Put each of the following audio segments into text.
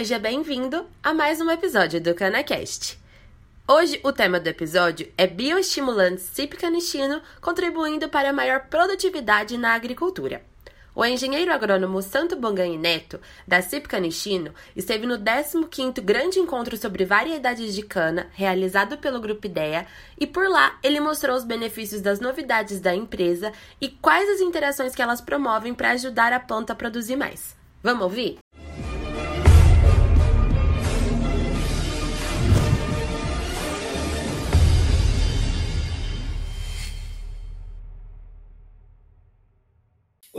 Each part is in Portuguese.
seja bem-vindo a mais um episódio do CanaCast. Hoje o tema do episódio é bioestimulantes cipcanistino contribuindo para a maior produtividade na agricultura. O engenheiro agrônomo Santo Bongani Neto, da Cipcanistino, esteve no 15º Grande Encontro sobre Variedades de Cana, realizado pelo Grupo IDEA, e por lá ele mostrou os benefícios das novidades da empresa e quais as interações que elas promovem para ajudar a planta a produzir mais. Vamos ouvir?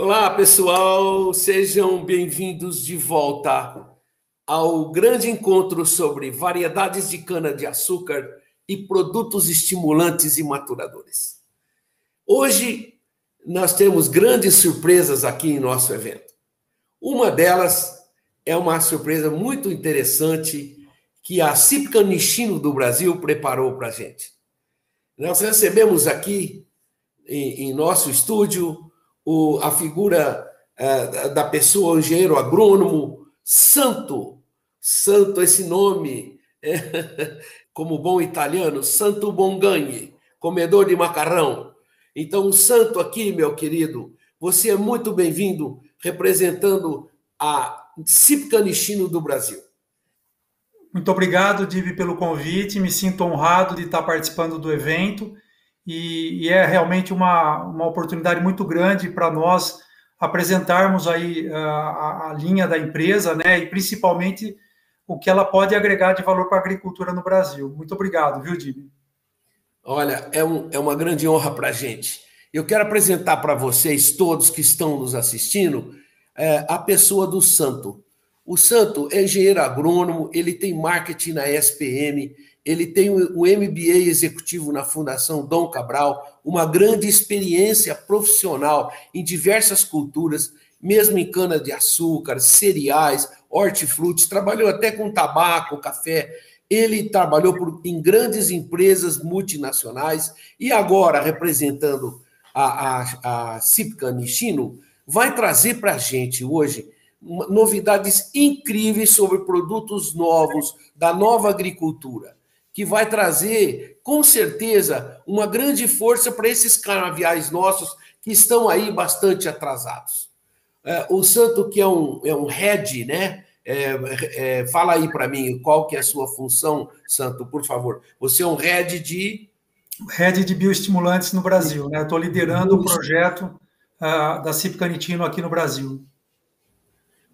Olá, pessoal, sejam bem-vindos de volta ao grande encontro sobre variedades de cana-de-açúcar e produtos estimulantes e maturadores. Hoje nós temos grandes surpresas aqui em nosso evento. Uma delas é uma surpresa muito interessante que a Cipca Nishino do Brasil preparou para a gente. Nós recebemos aqui em, em nosso estúdio o, a figura é, da pessoa, engenheiro agrônomo, santo, santo esse nome, é, como bom italiano, Santo Bonganhe, comedor de macarrão. Então, santo aqui, meu querido, você é muito bem-vindo representando a Cipcanistino do Brasil. Muito obrigado, Divi, pelo convite. Me sinto honrado de estar participando do evento e, e é realmente uma, uma oportunidade muito grande para nós apresentarmos aí a, a, a, linha da empresa, né, e principalmente o que ela pode agregar de valor para a agricultura no Brasil. Muito obrigado, viu, Dib? Olha, é, um, é uma grande honra para a gente. Eu quero apresentar para vocês, todos que estão nos assistindo, é, a pessoa do Santo. O Santo é engenheiro agrônomo, ele tem marketing na SPM, ele tem o MBA executivo na Fundação Dom Cabral, uma grande experiência profissional em diversas culturas, mesmo em cana-de-açúcar, cereais, hortifrutis, trabalhou até com tabaco, café. Ele trabalhou por, em grandes empresas multinacionais e agora, representando a, a, a vai trazer para a gente hoje novidades incríveis sobre produtos novos da nova agricultura que vai trazer, com certeza, uma grande força para esses canaviais nossos que estão aí bastante atrasados. É, o Santo, que é um, é um head, né? É, é, fala aí para mim qual que é a sua função, Santo, por favor. Você é um head de. Head de bioestimulantes no Brasil, né? Estou liderando o projeto uh, da CIP Canitino aqui no Brasil.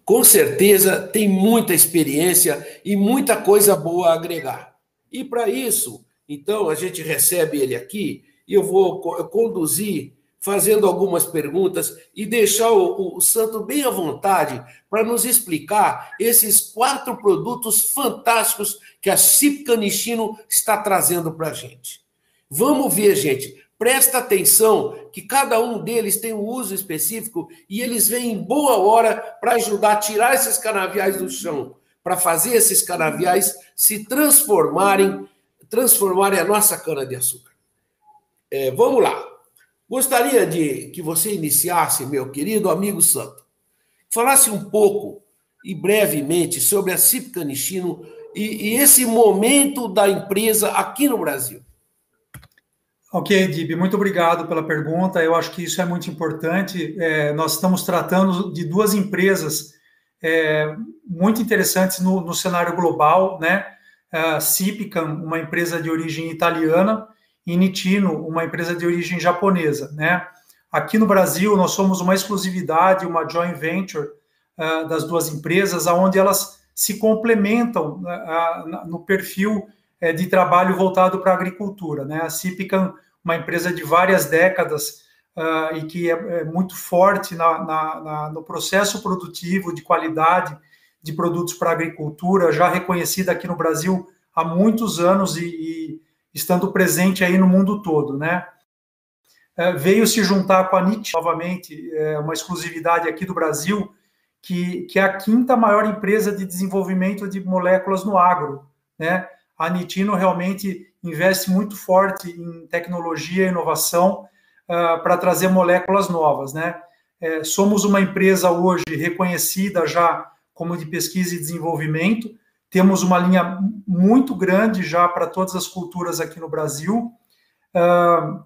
Com certeza tem muita experiência e muita coisa boa a agregar. E para isso, então, a gente recebe ele aqui e eu vou conduzir fazendo algumas perguntas e deixar o, o Santo bem à vontade para nos explicar esses quatro produtos fantásticos que a Cipca Nishino está trazendo para a gente. Vamos ver, gente. Presta atenção que cada um deles tem um uso específico e eles vêm em boa hora para ajudar a tirar esses canaviais do chão para fazer esses canaviais se transformarem, transformarem a nossa cana-de-açúcar. É, vamos lá. Gostaria de que você iniciasse, meu querido amigo Santo, falasse um pouco e brevemente sobre a Nishino e, e esse momento da empresa aqui no Brasil. Ok, Dib, muito obrigado pela pergunta. Eu acho que isso é muito importante. É, nós estamos tratando de duas empresas é, muito interessantes no, no, cenário global, né? A Cipicam, uma empresa de origem italiana, e Nitino, uma empresa de origem japonesa, né? Aqui no Brasil, nós somos uma exclusividade, uma joint venture uh, das duas empresas, aonde elas se complementam uh, no perfil uh, de trabalho voltado para a agricultura, né? A Cipicam, uma empresa de várias décadas uh, e que é, é muito forte na, na, na, no processo produtivo de qualidade de produtos para a agricultura, já reconhecida aqui no Brasil há muitos anos e, e estando presente aí no mundo todo, né? É, veio se juntar com a NIT, novamente, é uma exclusividade aqui do Brasil, que, que é a quinta maior empresa de desenvolvimento de moléculas no agro, né? A Nitino realmente investe muito forte em tecnologia e inovação uh, para trazer moléculas novas, né? É, somos uma empresa hoje reconhecida já como de pesquisa e desenvolvimento. Temos uma linha muito grande já para todas as culturas aqui no Brasil. Uh,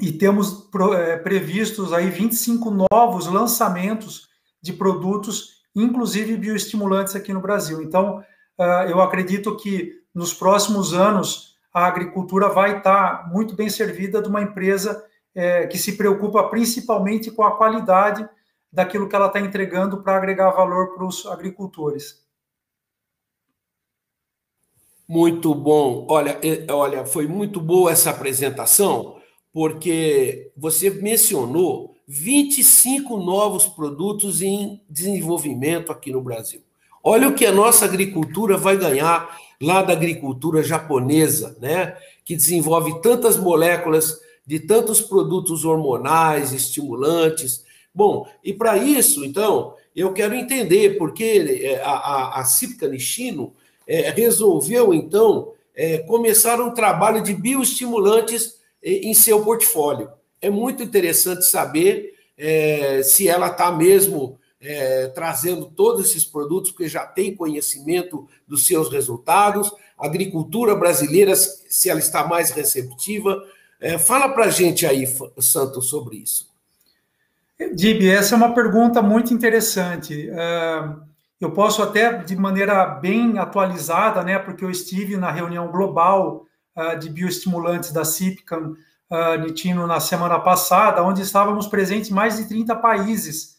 e temos é, previstos aí 25 novos lançamentos de produtos, inclusive bioestimulantes aqui no Brasil. Então, uh, eu acredito que nos próximos anos a agricultura vai estar muito bem servida de uma empresa é, que se preocupa principalmente com a qualidade daquilo que ela está entregando para agregar valor para os agricultores. Muito bom. Olha, olha, foi muito boa essa apresentação, porque você mencionou 25 novos produtos em desenvolvimento aqui no Brasil. Olha o que a nossa agricultura vai ganhar lá da agricultura japonesa, né? Que desenvolve tantas moléculas de tantos produtos hormonais, estimulantes. Bom, e para isso, então, eu quero entender porque é, a, a, a Cipca Nishino é, resolveu, então, é, começar um trabalho de bioestimulantes em seu portfólio. É muito interessante saber é, se ela está mesmo é, trazendo todos esses produtos, porque já tem conhecimento dos seus resultados, a agricultura brasileira, se ela está mais receptiva. É, fala para a gente aí, Santos, sobre isso. Dib, essa é uma pergunta muito interessante. Uh, eu posso até, de maneira bem atualizada, né, porque eu estive na reunião global uh, de bioestimulantes da CIPCAM, uh, Nitino, na semana passada, onde estávamos presentes mais de 30 países,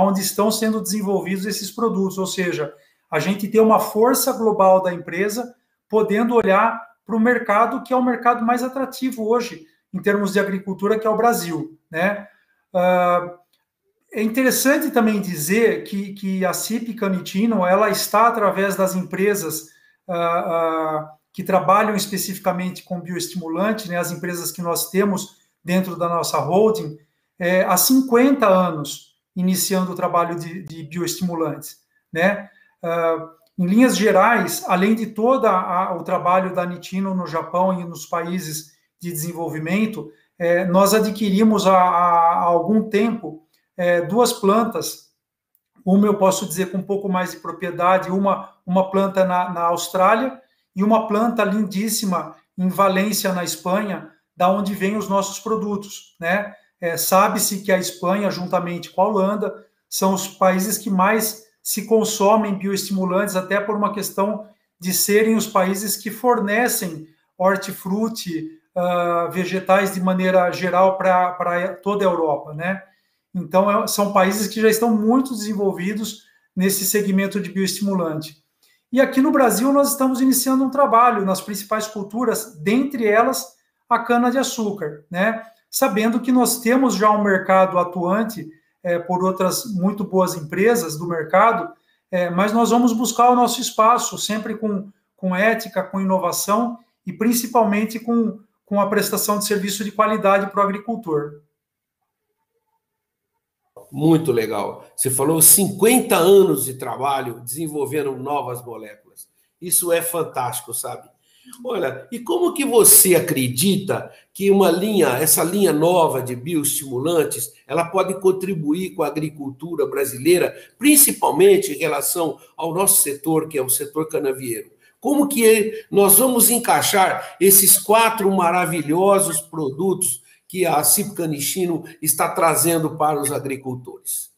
onde estão sendo desenvolvidos esses produtos. Ou seja, a gente tem uma força global da empresa podendo olhar para o mercado que é o mercado mais atrativo hoje, em termos de agricultura, que é o Brasil. Né? Uh, é interessante também dizer que, que a CIP Canitino ela está através das empresas uh, uh, que trabalham especificamente com bioestimulante, né, as empresas que nós temos dentro da nossa holding, é, há 50 anos iniciando o trabalho de, de bioestimulantes. Né? Uh, em linhas gerais, além de todo o trabalho da Nitino no Japão e nos países de desenvolvimento, é, nós adquirimos há, há algum tempo é, duas plantas. Uma eu posso dizer com um pouco mais de propriedade, uma, uma planta na, na Austrália e uma planta lindíssima em Valência, na Espanha, da onde vêm os nossos produtos. Né? É, Sabe-se que a Espanha, juntamente com a Holanda, são os países que mais se consomem bioestimulantes, até por uma questão de serem os países que fornecem hortifruti, uh, vegetais de maneira geral para toda a Europa, né? Então, é, são países que já estão muito desenvolvidos nesse segmento de bioestimulante. E aqui no Brasil, nós estamos iniciando um trabalho nas principais culturas, dentre elas a cana-de-açúcar, né? Sabendo que nós temos já um mercado atuante é, por outras muito boas empresas do mercado, é, mas nós vamos buscar o nosso espaço, sempre com, com ética, com inovação e principalmente com, com a prestação de serviço de qualidade para o agricultor. Muito legal. Você falou 50 anos de trabalho desenvolvendo novas moléculas. Isso é fantástico, sabe? Olha, e como que você acredita que uma linha, essa linha nova de bioestimulantes, ela pode contribuir com a agricultura brasileira, principalmente em relação ao nosso setor, que é o setor canavieiro? Como que nós vamos encaixar esses quatro maravilhosos produtos que a CIP Canichino está trazendo para os agricultores?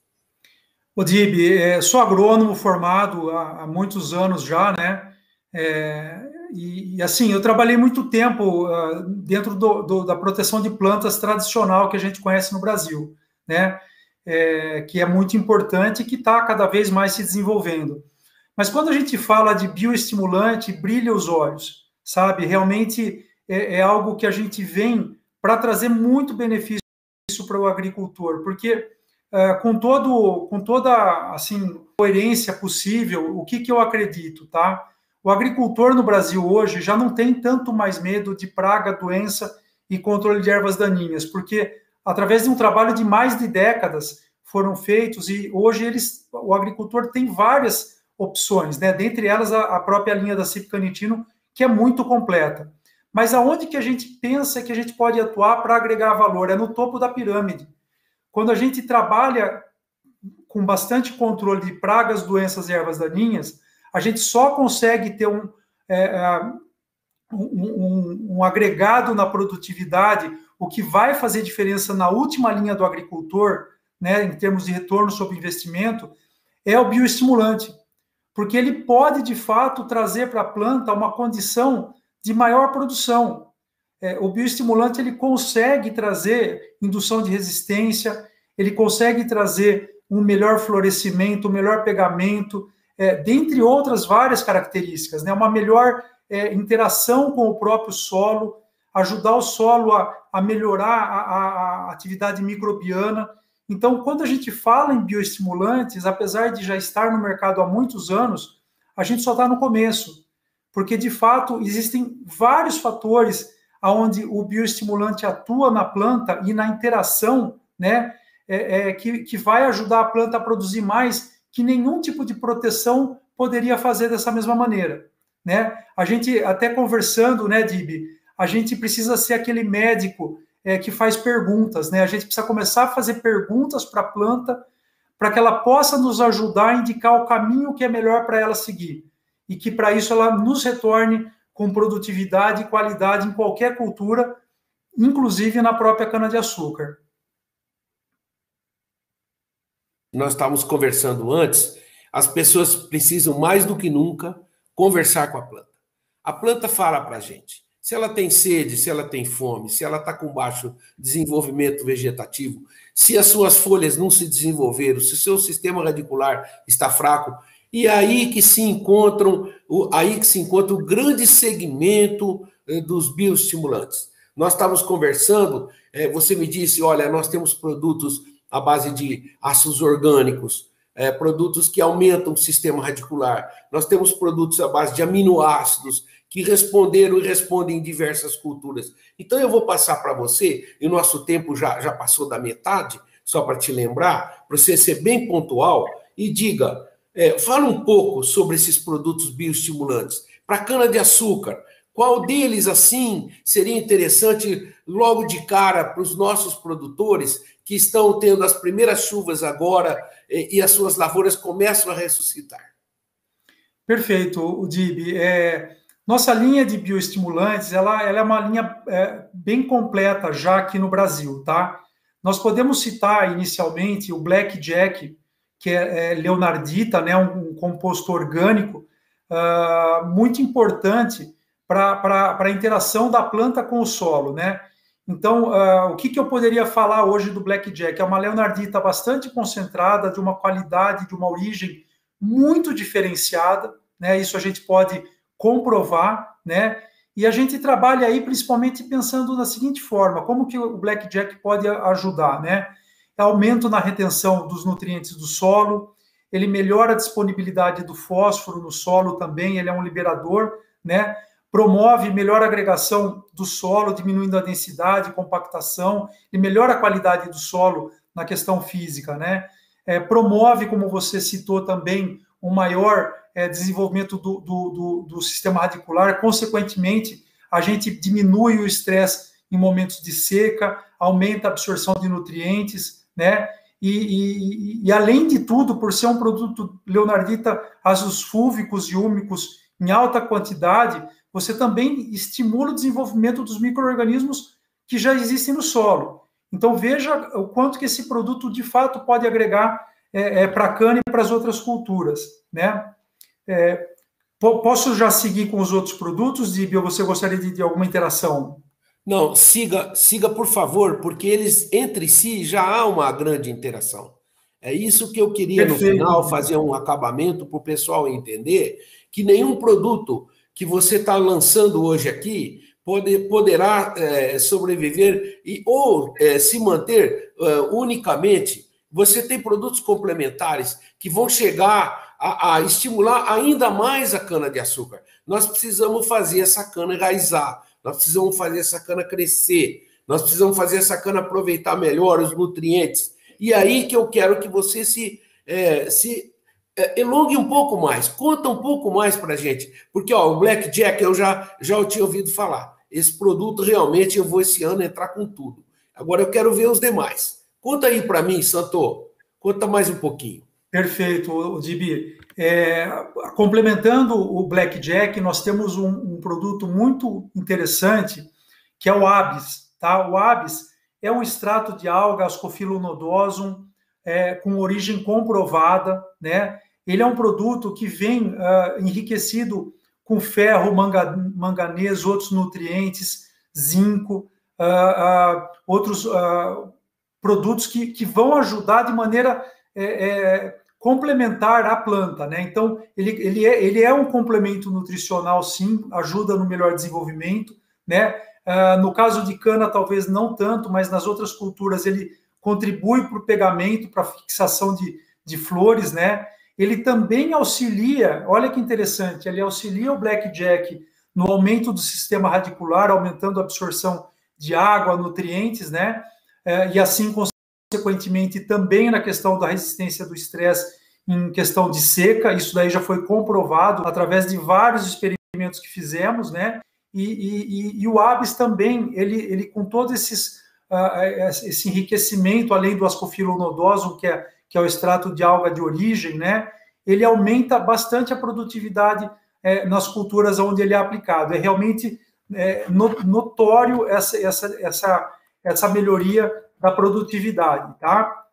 Odib, é, sou agrônomo formado há, muitos anos já, né? É, e, e, assim, eu trabalhei muito tempo uh, dentro do, do, da proteção de plantas tradicional que a gente conhece no Brasil, né? É, que é muito importante e que está cada vez mais se desenvolvendo. Mas quando a gente fala de bioestimulante, brilha os olhos, sabe? Realmente é, é algo que a gente vem para trazer muito benefício para o agricultor, porque é, com todo com toda assim coerência possível, o que, que eu acredito, tá? O agricultor no Brasil hoje já não tem tanto mais medo de praga, doença e controle de ervas daninhas, porque através de um trabalho de mais de décadas foram feitos e hoje eles, o agricultor tem várias opções, né? Dentre elas a, a própria linha da Cip Canitino, que é muito completa. Mas aonde que a gente pensa que a gente pode atuar para agregar valor? É no topo da pirâmide. Quando a gente trabalha com bastante controle de pragas, doenças e ervas daninhas, a gente só consegue ter um, é, é um, um, um agregado na produtividade, o que vai fazer diferença na última linha do agricultor, né, em termos de retorno sobre investimento, é o bioestimulante, porque ele pode de fato trazer para a planta uma condição de maior produção. É, o bioestimulante ele consegue trazer indução de resistência, ele consegue trazer um melhor florescimento, um melhor pegamento, é, dentre outras várias características, né? uma melhor é, interação com o próprio solo, ajudar o solo a, a melhorar a, a, atividade microbiana. Então, quando a gente fala em bioestimulantes, apesar de já estar no mercado há muitos anos, a gente só está no começo, porque de fato existem vários fatores onde o bioestimulante atua na planta e na interação, né, é, é, que, que vai ajudar a planta a produzir mais, que nenhum tipo de proteção poderia fazer dessa mesma maneira. Né? A gente, até conversando, né, Dib, a gente precisa ser aquele médico é, que faz perguntas, né? A gente precisa começar a fazer perguntas para a planta para que ela possa nos ajudar a indicar o caminho que é melhor para ela seguir. E que para isso ela nos retorne com produtividade e qualidade em qualquer cultura, inclusive na própria cana-de-açúcar. Nós estávamos conversando antes, as pessoas precisam mais do que nunca conversar com a planta. A planta fala para a gente. Se ela tem sede, se ela tem fome, se ela está com baixo desenvolvimento vegetativo, se as suas folhas não se desenvolveram, se o seu sistema radicular está fraco, e aí que se encontram, aí que se encontra o grande segmento eh, dos bioestimulantes. Nós estávamos conversando, eh, você me disse, olha, nós temos produtos à base de ácidos orgânicos, é, produtos que aumentam o sistema radicular. Nós temos produtos à base de aminoácidos que responderam e respondem em diversas culturas. Então eu vou passar para você, e o nosso tempo já, já passou da metade, só para te lembrar, para você ser bem pontual, e diga, é, fala um pouco sobre esses produtos bioestimulantes. Para cana-de-açúcar, qual deles, assim, seria interessante logo de cara para os nossos produtores que estão tendo as primeiras chuvas agora e, e as suas lavouras começam a ressuscitar. Perfeito, Dib. É, nossa linha de bioestimulantes ela, ela é uma linha é, bem completa já aqui no Brasil, tá? Nós podemos citar inicialmente o Black Jack, que é, é leonardita, né, um, um composto orgânico uh, muito importante para a interação da planta com o solo, né? Então, uh, o que, que eu poderia falar hoje do Blackjack? É uma leonardita bastante concentrada, de uma qualidade, de uma origem muito diferenciada, né? Isso a gente pode comprovar, né? E a gente trabalha aí principalmente pensando da seguinte forma: como que o Blackjack pode ajudar, né? Aumento na retenção dos nutrientes do solo, ele melhora a disponibilidade do fósforo no solo também, ele é um liberador, né? Promove melhor agregação do solo, diminuindo a densidade, compactação, e melhora a qualidade do solo na questão física, né? É, promove, como você citou também, um maior é, desenvolvimento do, do, do, do, sistema radicular, consequentemente, a gente diminui o estresse em momentos de seca, aumenta a absorção de nutrientes, né? E, e, e, além de tudo, por ser um produto leonardita, ácidos fúlvicos e úmicos em alta quantidade, você também estimula o desenvolvimento dos micro-organismos que já existem no solo. Então, veja o quanto que esse produto, de fato, pode agregar é, é, para a cana e para as outras culturas. Né? É, posso já seguir com os outros produtos, Dib, ou você gostaria de, de alguma interação? Não, siga, siga, por favor, porque eles, entre si, já há uma grande interação. É isso que eu queria, Perfeito. no final, fazer um acabamento para o pessoal entender que nenhum produto que você está lançando hoje aqui pode, poderá é, sobreviver e, ou é, se manter é, unicamente. Você tem produtos complementares que vão chegar a, a estimular ainda mais a cana-de-açúcar. Nós precisamos fazer essa cana enraizar, nós precisamos fazer essa cana crescer, nós precisamos fazer essa cana aproveitar melhor os nutrientes. E aí que eu quero que você se, é, se elongue um pouco mais, conta um pouco mais para a gente, porque ó, o Blackjack eu já, já eu tinha ouvido falar. Esse produto realmente eu vou esse ano entrar com tudo. Agora eu quero ver os demais. Conta aí para mim, Santo, Conta mais um pouquinho. Perfeito, Dibi. É, complementando o Blackjack, nós temos um, um, produto muito interessante que é o ABS. Tá? O ABS é um extrato de alga Ascophyllonodosum é, com origem comprovada. Né? Ele é um produto que vem uh, enriquecido com ferro, manga, manganês, outros nutrientes, zinco, uh, uh, outros produtos que, que vão ajudar de maneira é, é, complementar à planta, né? Então, ele, ele, é, ele é um complemento nutricional, sim, ajuda no melhor desenvolvimento, né? Uh, no caso de cana, talvez não tanto, mas nas outras culturas ele contribui para o pegamento, para a fixação de, de flores, né? Ele também auxilia, olha que interessante, ele auxilia o blackjack no aumento do sistema radicular, aumentando a absorção de água, nutrientes, né? Uh, e assim, consequentemente, também na questão da resistência do estresse em questão de seca, isso daí já foi comprovado através de vários experimentos que fizemos, né? E, e, e o ABS também, ele, ele com todos esses uh, esse enriquecimento, além do ascophyllonodosum, que é, que é o extrato de alga de origem, né? Ele aumenta bastante a produtividade é, nas culturas onde ele é aplicado. É realmente é, notório essa, essa, essa, essa melhoria da produtividade, tá?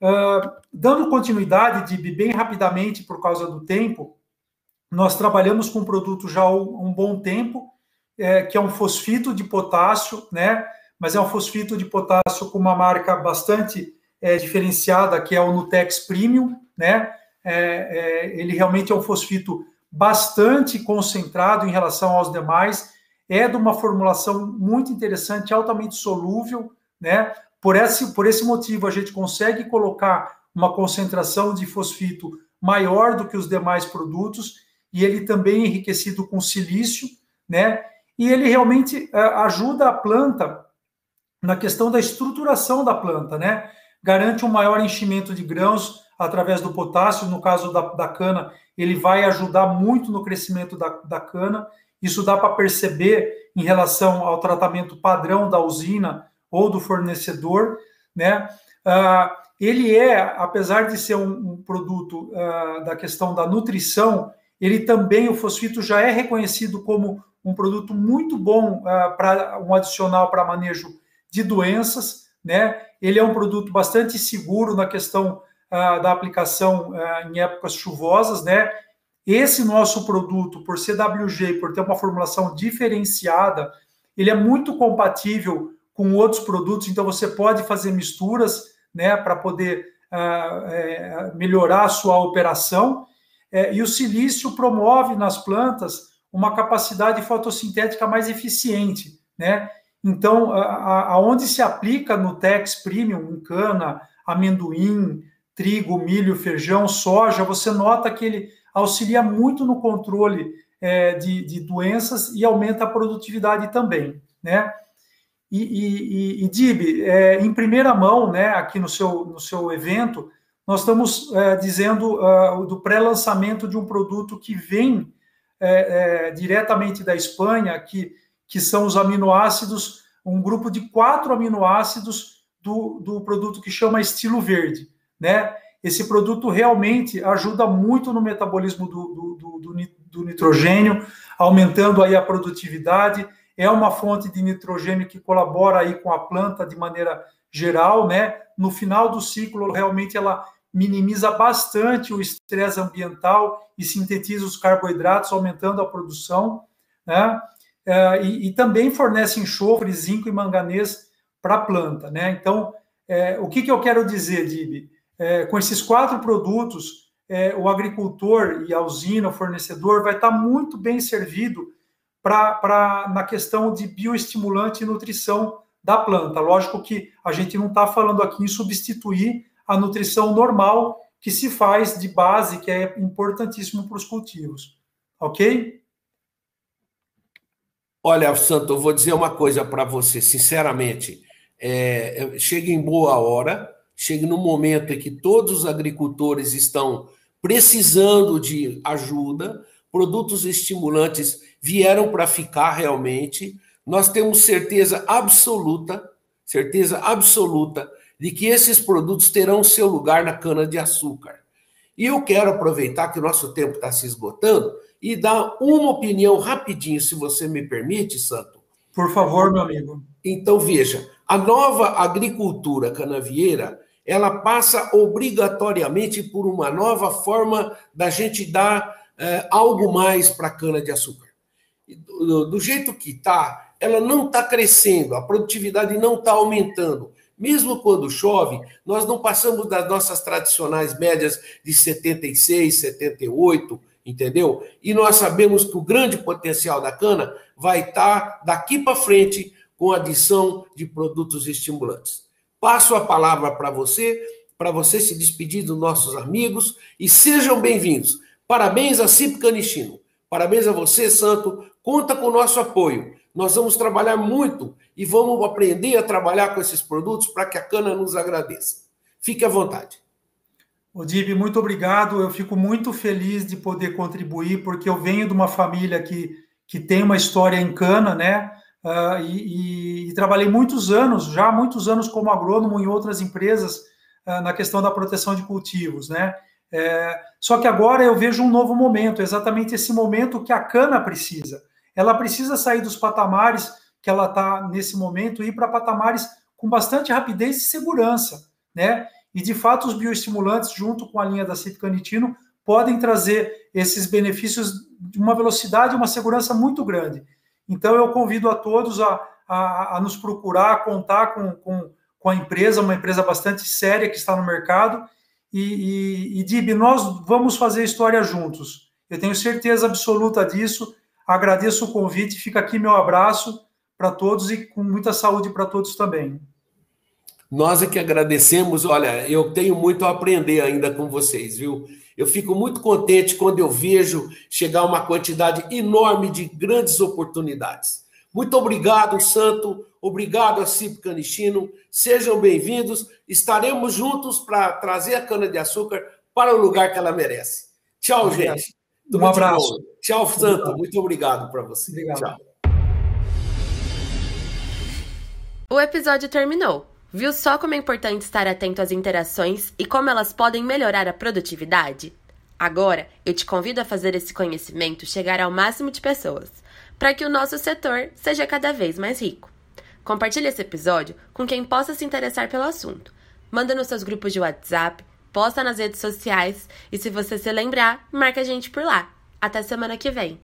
Uh, dando continuidade, de bem rapidamente, por causa do tempo, nós trabalhamos com um produto já há um bom tempo, é, que é um fosfito de potássio, né? Mas é um fosfito de potássio com uma marca bastante é, diferenciada, que é o Nutex Premium, né? É, é ele realmente é um fosfito bastante concentrado em relação aos demais, é de uma formulação muito interessante, altamente solúvel, né? Por esse, por esse motivo, a gente consegue colocar uma concentração de fosfito maior do que os demais produtos, e ele também é enriquecido com silício, né? E ele realmente é, ajuda a planta na questão da estruturação da planta, né? Garante um maior enchimento de grãos através do potássio, no caso da, da cana, ele vai ajudar muito no crescimento da, da cana. Isso dá para perceber em relação ao tratamento padrão da usina ou do fornecedor, né? Uh, ele é, apesar de ser um, um produto uh, da questão da nutrição, ele também, o fosfito já é reconhecido como um produto muito bom uh, para um adicional para manejo de doenças, né? Ele é um produto bastante seguro na questão da aplicação em épocas chuvosas, né? Esse nosso produto, por CWG, por ter uma formulação diferenciada, ele é muito compatível com outros produtos, então você pode fazer misturas né, para poder é, melhorar a sua operação. É, e o silício promove nas plantas uma capacidade fotossintética mais eficiente. Né? Então, aonde se aplica no Tex Premium, em cana, amendoim, trigo, milho, feijão, soja, você nota que ele auxilia muito no controle é, de, de doenças e aumenta a produtividade também. Né? E, e, e Dib, é, em primeira mão, né, aqui no seu, no seu evento, nós estamos é, dizendo uh, do pré-lançamento de um produto que vem é, é, diretamente da Espanha, que, que são os aminoácidos, um grupo de quatro aminoácidos do, do produto que chama estilo verde. Né? Esse produto realmente ajuda muito no metabolismo do, do, do, do nitrogênio, aumentando aí a produtividade é uma fonte de nitrogênio que colabora aí com a planta de maneira geral, né? No final do ciclo, realmente ela minimiza bastante o estresse ambiental e sintetiza os carboidratos, aumentando a produção, né? É, e, e, também fornece enxofre, zinco e manganês para a planta, né? Então, é, o que, que eu quero dizer, Dib? É, com esses quatro produtos, é, o agricultor e a usina, o fornecedor, vai estar muito bem servido para na questão de bioestimulante e nutrição da planta. Lógico que a gente não está falando aqui em substituir a nutrição normal que se faz de base, que é importantíssimo para os cultivos. Ok? Olha, Santo, eu vou dizer uma coisa para você, sinceramente. É, chega em boa hora, chega no momento em que todos os agricultores estão precisando de ajuda, produtos estimulantes vieram para ficar realmente. Nós temos certeza absoluta, certeza absoluta de que esses produtos terão seu lugar na cana-de-açúcar. E eu quero aproveitar que o nosso tempo está se esgotando e dar uma opinião rapidinho, se você me permite, Santo. Por favor, meu amigo. Então, veja, a nova agricultura canavieira, ela passa obrigatoriamente por uma nova forma da gente dar é, algo mais para a cana-de-açúcar. Do, do jeito que está, ela não está crescendo, a produtividade não está aumentando. Mesmo quando chove, nós não passamos das nossas tradicionais médias de 76, 78, entendeu? E nós sabemos que o grande potencial da cana vai estar daqui para frente com adição de produtos estimulantes. Passo a palavra para você, para você se despedir dos nossos amigos e sejam bem-vindos. Parabéns a Cip Canichino. Parabéns a você, Santo. Conta com o nosso apoio. Nós vamos trabalhar muito e vamos aprender a trabalhar com esses produtos para que a cana nos agradeça. Fique à vontade. Odib, muito obrigado. Eu fico muito feliz de poder contribuir, porque eu venho de uma família que, que tem uma história em cana, né? Uh, e, e, e, trabalhei muitos anos, já muitos anos como agrônomo em outras empresas uh, na questão da proteção de cultivos, né? É, só que agora eu vejo um novo momento, exatamente esse momento que a cana precisa. Ela precisa sair dos patamares que ela está nesse momento e ir para patamares com bastante rapidez e segurança, né? E de fato os bioestimulantes, junto com a linha da cipcanitino, podem trazer esses benefícios de uma velocidade e uma segurança muito grande. Então eu convido a todos a, a, a nos procurar, a contar com, com, com, a empresa, uma empresa bastante séria que está no mercado. E, e, e Dib, nós vamos fazer história juntos. Eu tenho certeza absoluta disso. Agradeço o convite, fica aqui meu abraço para todos e com muita saúde para todos também. Nós é que agradecemos. Olha, eu tenho muito a aprender ainda com vocês, viu? Eu fico muito contente quando eu vejo chegar uma quantidade enorme de grandes oportunidades. Muito obrigado, Santo. Obrigado a Cip Canichino. Sejam bem-vindos. Estaremos juntos para trazer a cana-de-açúcar para o lugar que ela merece. Tchau, gente. Um abraço. Tchau, Santo. Muito obrigado para você. Obrigado. Tchau. O episódio terminou. Viu só como é importante estar atento às interações e como elas podem melhorar a produtividade? Agora, eu te convido a fazer esse conhecimento chegar ao máximo de pessoas, para que o nosso setor seja cada vez mais rico. Compartilhe esse episódio com quem possa se interessar pelo assunto. Manda nos seus grupos de WhatsApp, posta nas redes sociais e se você se lembrar, marca a gente por lá. Até semana que vem.